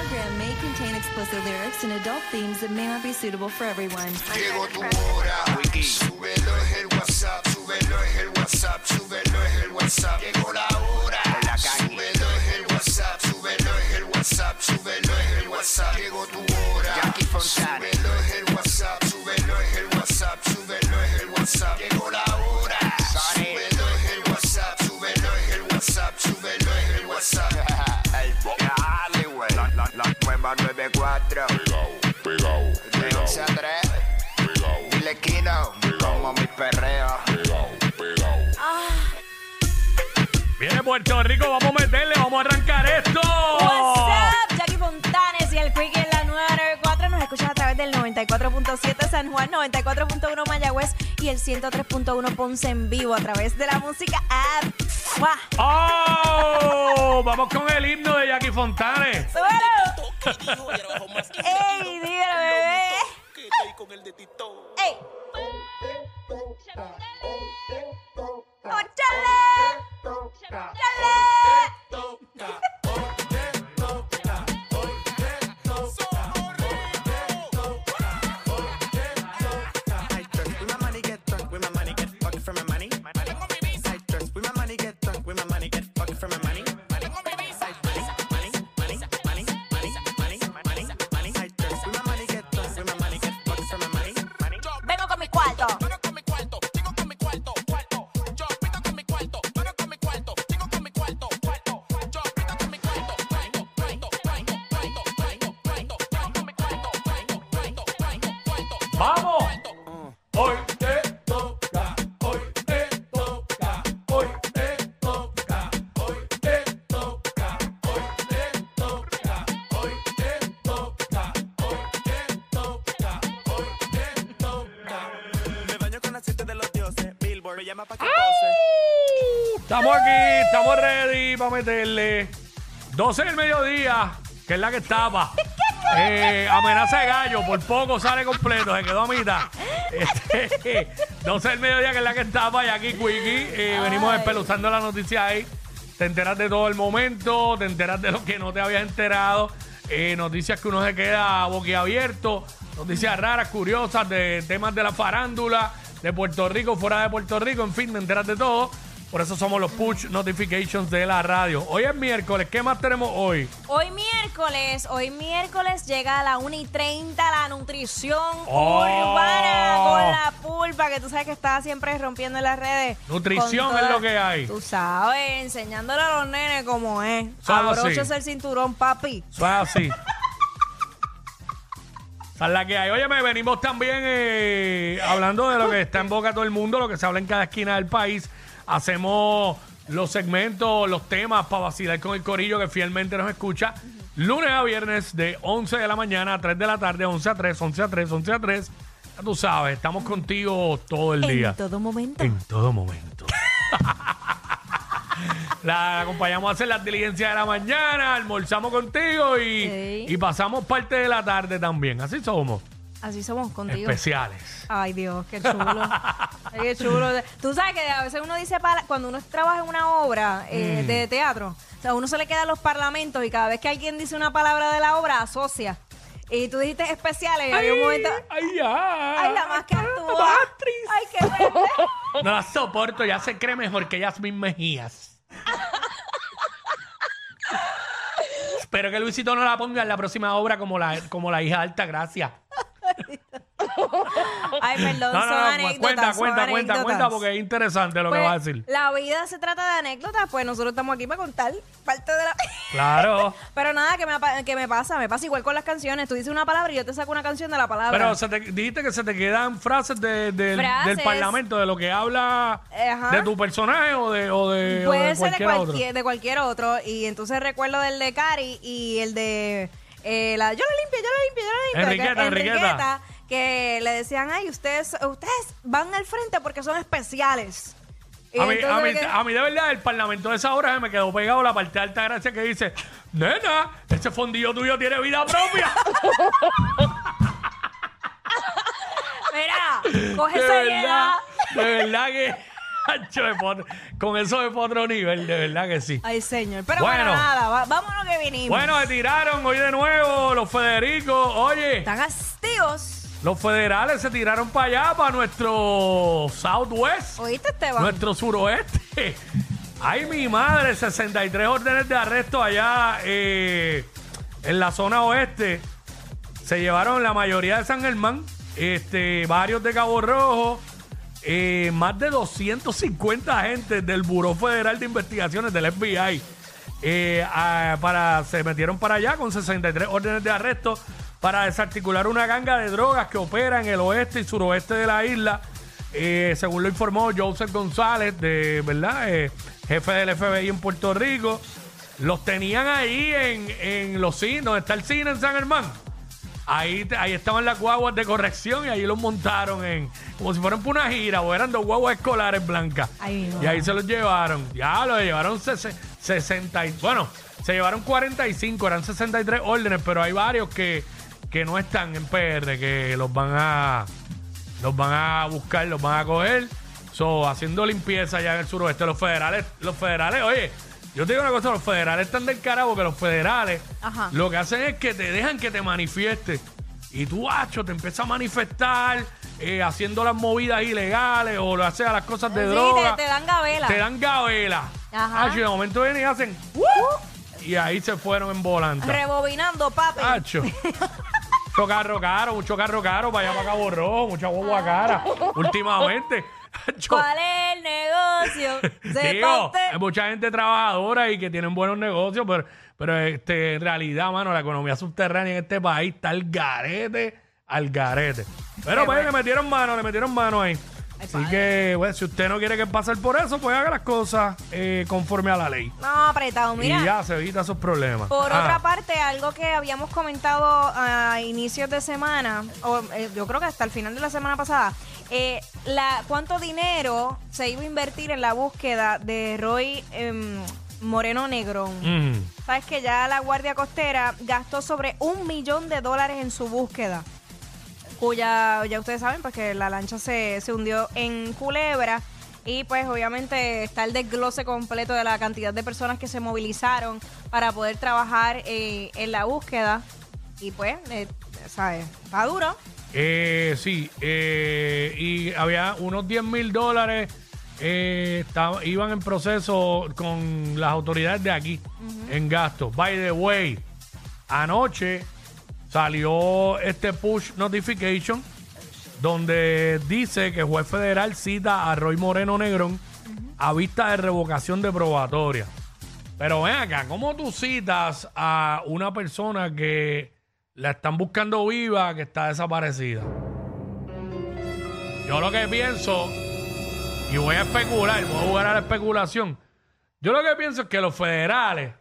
program may contain explicit lyrics and adult themes that may not be suitable for everyone. Llegó tu hora. Súbelo es el WhatsApp, súbelo es el WhatsApp, súbelo es el WhatsApp. Llegó la hora. Súbelo es el WhatsApp, súbelo es el WhatsApp, súbelo es el WhatsApp. Llegó tu hora. Súbelo es el nueva 94. Pegao, De 11 a 3. Dile Kino. Como mi perreo. pegao, pegao. Viene Puerto Rico, vamos a meterle, vamos a arrancar esto. What's up, Jackie Fontanes y el Quickie 94.7 San Juan, 94.1 Mayagüez y el 103.1 Ponce en vivo a través de la música app. ¡Mua! ¡Oh! Vamos con el himno de Jackie Fontanes. ¡Súbelo! ¡Ey, dígalo, bebé! ¡Ey! Llama pa' que pose. Estamos aquí, estamos ready para meterle 12 del mediodía, que es la que estaba. Eh, amenaza de gallo, por poco sale completo, se quedó a mitad. Este, 12 del mediodía, que es la que estaba, y aquí Quickie. eh, venimos despeluzando la noticia ahí. Te enteras de todo el momento, te enteras de lo que no te habías enterado. eh, noticias que uno se queda boquiabierto, noticias raras, curiosas, de temas de la farándula, de Puerto Rico, fuera de Puerto Rico, en fin, te enteras de todo. Por eso somos los push notifications de la radio. Hoy es miércoles, ¿qué más tenemos hoy? Hoy miércoles, hoy miércoles llega a la 1 y 30 la nutrición Oh. urbana con la pulpa, que tú sabes que está siempre rompiendo en las redes. Nutrición es lo que hay. Tú sabes, enseñándole a los nenes cómo es. Eso es así. El cinturón, papi. Eso es así. Es la que hay. Oye, me venimos también eh, hablando de lo que está en boca todo el mundo, lo que se habla en cada esquina del país. Hacemos los segmentos, los temas para vacilar con el corillo que fielmente nos escucha. Lunes a viernes de 11 de la mañana a 3 de la tarde, 11 a 3, 11 a 3, 11 a 3. Ya tú sabes, estamos contigo todo el día. En todo momento. En todo momento. La acompañamos a hacer las diligencias de la mañana, almorzamos contigo y, y pasamos parte de la tarde también. Así somos, Así somos contigo. especiales. Ay, Dios, qué chulo. Ay, qué chulo. Tú sabes que a veces uno dice, pala- cuando uno trabaja en una obra eh, de teatro, o sea, uno se le queda los parlamentos y cada vez que alguien dice una palabra de la obra, asocia. Y tú dijiste especiales y había un momento... Ay, ya. Ay, la más que actúa. Ay, qué verde. No la soporto, ya se cree mejor que Yasmin Mejías. Espero que Luisito no la ponga en la próxima obra como la, como la hija alta, gracias. Ay, perdón, No, son no, no, anécdotas. cuenta, son cuenta, cuenta, anécdotas. cuenta, porque es interesante lo que Pues, va a decir. La vida se trata de anécdotas, pues nosotros estamos aquí para contar parte de la... Claro. Pero nada, que me, apa- que me pasa, me pasa igual con las canciones. Tú dices una palabra y yo te saco una canción de la palabra. Pero se te, dijiste que se te quedan frases, de- del- Frases. del parlamento, de lo que habla Ajá. de tu personaje o de, o de, o Puede de ser de cualquier otro. de cualquier otro. Y entonces recuerdo del de Cari y el de eh, la yo lo limpio, yo lo limpio, yo lo limpio. Enriqueta, que, Enriqueta. Que le decían, ay, ustedes, ustedes van al frente porque son especiales. Y A mí, a, entonces mí, que- a mí de verdad el parlamento de esa hora se me quedó pegado la parte de alta gracia que dice, nena, ese fondillo tuyo tiene vida propia. Mira, coge de seriedad. verdad, de verdad que Hacho, con eso es para otro nivel, de verdad que sí. Ay, señor. Pero Bueno. bueno, nada, va- lo que vinimos. Bueno, se tiraron hoy de nuevo los Federicos. Oye, Están activos. Los federales se tiraron para allá, para nuestro Southwest. ¿Oíste, Esteban? Nuestro suroeste. Ay, mi madre, 63 órdenes de arresto allá eh, en la zona oeste. Se llevaron la mayoría de San Germán, este, varios de Cabo Rojo, eh, más de 250 agentes del Buró Federal de Investigaciones del FBI. eh, a- para, se metieron para allá con 63 órdenes de arresto para desarticular una ganga de drogas que opera en el oeste y suroeste de la isla. Eh, según lo informó Joseph González, de verdad, Eh, jefe del FBI en Puerto Rico, los tenían ahí en, en los cines, donde está el cine en San Germán. Ahí, ahí estaban las guaguas de corrección y ahí los montaron en como si fueran por una gira o eran dos guaguas escolares blancas. Ay. Y ahí se los llevaron. Ya los llevaron sese- 60 y, bueno, se llevaron 45, eran 63 órdenes, pero hay varios que, que no están en PR, que los van a los van a buscar, los van a coger. So, haciendo limpieza ya en el suroeste. Los federales, los federales, oye, yo te digo una cosa, los federales están del carajo porque los federales Ajá. lo que hacen es que te dejan que te manifiestes. Y tú, hacho, te empiezas a manifestar eh, haciendo las movidas ilegales o lo haces a las cosas de Sí, droga. te, te dan gabela. Te dan gabela. Ajá. Hacho, y de momento vienen y hacen. "Uh", y ahí se fueron en volanta. Rebobinando, papi. Hacho. Mucho carro caro, mucho carro caro para allá para Cabo Rojo, mucha guagua cara. Últimamente. ¿Cuál es el negocio? Digo, hay mucha gente trabajadora y que tienen buenos negocios, pero, pero este, en realidad, mano, la economía subterránea en este país está al garete, al garete. Pero pues bueno. le metieron mano, le metieron mano ahí. Así que, bueno, si usted no quiere que pasar por eso, pues haga las cosas eh, conforme a la ley. No, apretado, mira. Y ya se evita esos problemas. Por Ah, otra parte, algo que habíamos comentado a inicios de semana, o eh, yo creo que hasta el final de la semana pasada, eh, la, cuánto dinero se iba a invertir en la búsqueda de Roy em, Moreno Negrón. mm, Sabes que ya la Guardia Costera gastó sobre un millón de dólares en su búsqueda, cuya, ya ustedes saben, pues que la lancha se, se hundió en Culebra. Y pues obviamente está el desglose completo de la cantidad de personas que se movilizaron para poder trabajar eh, en la búsqueda. Y pues, eh, ¿sabes? Está duro. eh, sí, eh, y había unos 10 mil dólares, eh, iban en proceso con las autoridades de aquí, en gastos. By the way, anoche salió este push notification donde dice que el juez federal cita a Roy Moreno Negrón a vista de revocación de probatoria. Pero ven acá, ¿cómo tú citas a una persona que la están buscando viva, que está desaparecida? Yo lo que pienso, y voy a especular, voy a jugar a la especulación. Yo lo que pienso es que los federales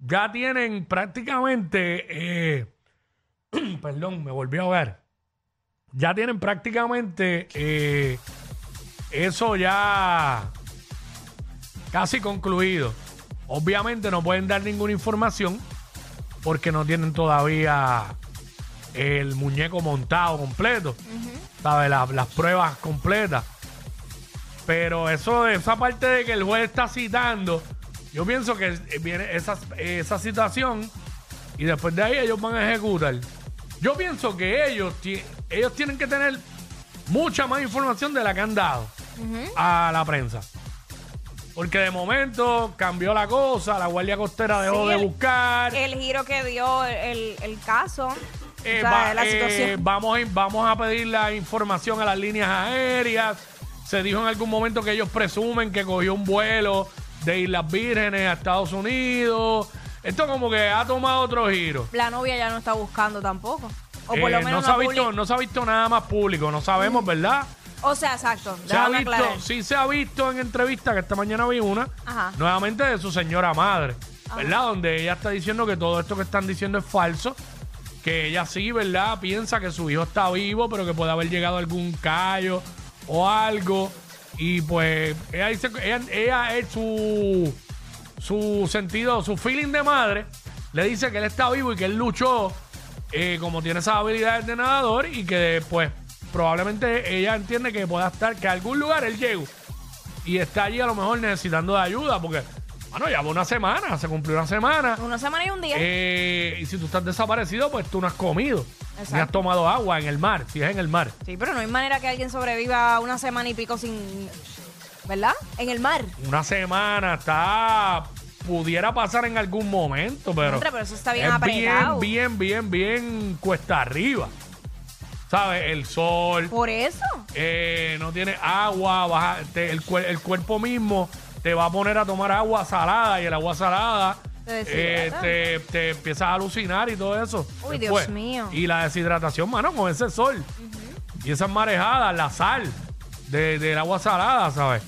ya tienen prácticamente, eh, perdón, me volví a ahogar. Ya tienen prácticamente eh, eso ya casi concluido. Obviamente no pueden dar ninguna información porque no tienen todavía el muñeco montado completo, ¿sabes? La- las pruebas completas. Pero eso, esa parte de que el juez está citando, yo pienso que viene esa, esa situación y después de ahí ellos van a ejecutar. Yo pienso que ellos, ti- ellos tienen que tener mucha más información de la que han dado a la prensa. Porque de momento cambió la cosa, la Guardia Costera dejó Sí, de el- buscar. El giro que dio el, el caso. Eh, o sea, va- la eh, situación. vamos, a, vamos a pedir la información a las líneas aéreas. Se dijo en algún momento que ellos presumen que cogió un vuelo de Islas Vírgenes a Estados Unidos. Esto como que ha tomado otro giro. La novia ya no está buscando tampoco. O por Eh, lo menos no, se ha visto, no se ha visto nada más público, no sabemos, ¿verdad? O sea, exacto. Se ha déjame visto, aclarar. sí se ha visto en entrevista que esta mañana vi una, Ajá. nuevamente de su señora madre, ¿verdad? Donde ella está diciendo que todo esto que están diciendo es falso, que ella sí, ¿verdad? Piensa que su hijo está vivo, pero que puede haber llegado algún callo o algo. Y pues ella dice que ella, ella es su, su sentido, su feeling de madre, le dice que él está vivo y que él luchó eh, como tiene esas habilidades de nadador y que pues probablemente ella entiende que pueda estar, que a algún lugar él llegó. y está allí a lo mejor necesitando de ayuda, porque, bueno, ya va una semana, se cumplió una semana. Una semana y un día. Eh, y si tú estás desaparecido, pues tú no has comido. Ni has tomado agua en el mar, si es en el mar. Sí, pero no hay manera que alguien sobreviva una semana y pico sin. ¿Verdad? En el mar. Una semana está. Pudiera pasar en algún momento, pero. Contra, pero eso está bien es apretado. bien, bien, bien, bien cuesta arriba. ¿Sabes? El sol. Por eso. eh, no tiene agua, baja- te- el, cuer- el cuerpo mismo te va a poner a tomar agua salada y el agua salada Te eh, deshidrata. te, te empiezas a alucinar y todo eso. Uy, Dios mío. Y la deshidratación, mano, con ese sol. Y esas marejadas, la sal de- del agua salada, ¿sabes?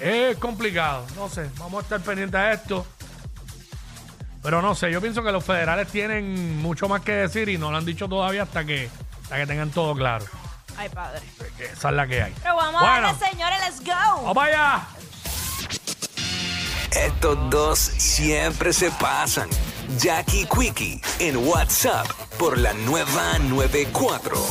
Es complicado. No sé, vamos a estar pendientes a esto. Pero no sé, yo pienso que los federales tienen mucho más que decir y no lo han dicho todavía hasta que, hasta que tengan todo claro. Ay, padre. Esa es la que hay. Pero vamos Bueno. a darle, señores, let's go. ¡Vamos allá! Estos dos siempre se pasan. Jackie Quickie en WhatsApp por la nueva 94.